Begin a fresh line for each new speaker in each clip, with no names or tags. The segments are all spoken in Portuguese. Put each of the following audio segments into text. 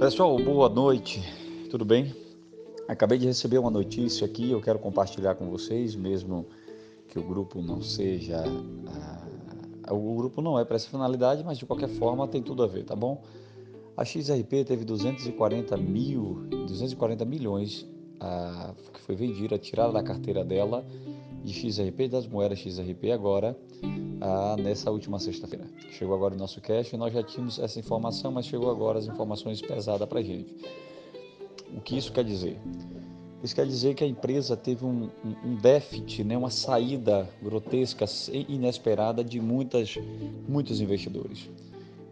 Pessoal, boa noite, tudo bem? Acabei de receber uma notícia aqui, eu quero compartilhar com vocês, mesmo que o grupo não seja. Ah, o grupo não é para essa finalidade, mas de qualquer forma tem tudo a ver, tá bom? A XRP teve 240 mil, 240 milhões ah, que foi vendida, tirada da carteira dela de XRP das moedas XRP agora ah, nessa última sexta-feira. Chegou agora o nosso cash e nós já tínhamos essa informação, mas chegou agora as informações pesadas para a gente. O que isso quer dizer? Isso quer dizer que a empresa teve um, um, déficit, né, uma saída grotesca, inesperada de muitas, muitos investidores.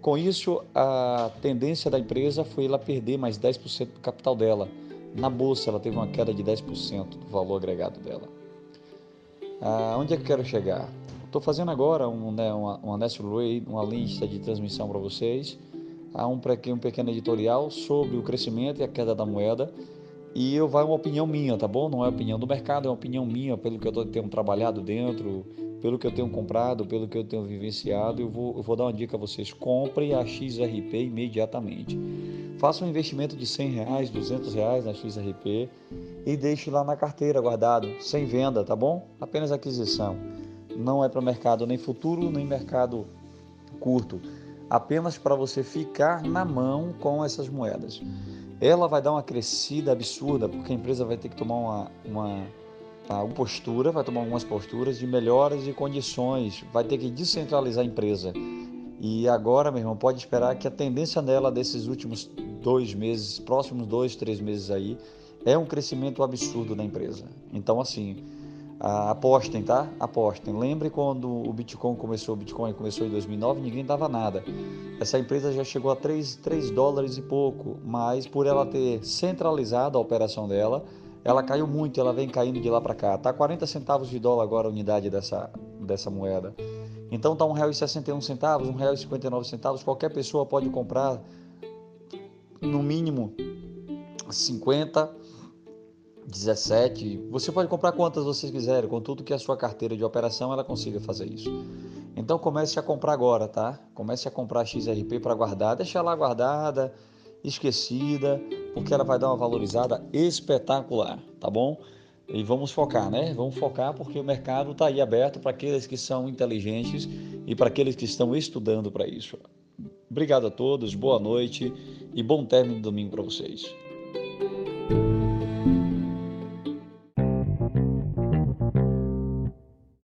Com isso, a tendência da empresa foi ela perder mais 10% do capital dela. Na bolsa, ela teve uma queda de 10% do valor agregado dela. Ah, onde é que eu quero chegar? Estou fazendo agora um, né, uma, uma Way, uma lista de transmissão para vocês, há um, um pequeno editorial sobre o crescimento e a queda da moeda e eu vai uma opinião minha, tá bom? Não é opinião do mercado, é uma opinião minha, pelo que eu tenho trabalhado dentro, pelo que eu tenho comprado, pelo que eu tenho vivenciado. Eu vou, eu vou dar uma dica a vocês: compre a XRP imediatamente. Faça um investimento de 100 reais, 200 reais na XRP e deixe lá na carteira guardado, sem venda, tá bom? Apenas aquisição não é para mercado nem futuro nem mercado curto, apenas para você ficar na mão com essas moedas. Ela vai dar uma crescida absurda, porque a empresa vai ter que tomar uma, uma, uma postura, vai tomar algumas posturas de melhoras de condições, vai ter que descentralizar a empresa. E agora, meu irmão, pode esperar que a tendência dela desses últimos dois meses, próximos dois, três meses aí, é um crescimento absurdo da empresa. Então, assim, ah, apostem, tá? Apostem. Lembre quando o Bitcoin começou, o Bitcoin começou em 2009, ninguém dava nada. Essa empresa já chegou a 3, 3 dólares e pouco, mas por ela ter centralizado a operação dela, ela caiu muito, ela vem caindo de lá para cá. Tá 40 centavos de dólar agora a unidade dessa, dessa moeda. Então tá R$ 1,61, R$ 1,59, qualquer pessoa pode comprar no mínimo 50 17. Você pode comprar quantas vocês quiserem, contudo que a sua carteira de operação ela consiga fazer isso. Então comece a comprar agora, tá? Comece a comprar XRP para guardar, deixa lá guardada, esquecida, porque ela vai dar uma valorizada espetacular, tá bom? E vamos focar, né? Vamos focar porque o mercado está aí aberto para aqueles que são inteligentes e para aqueles que estão estudando para isso. Obrigado a todos, boa noite e bom término de domingo para vocês.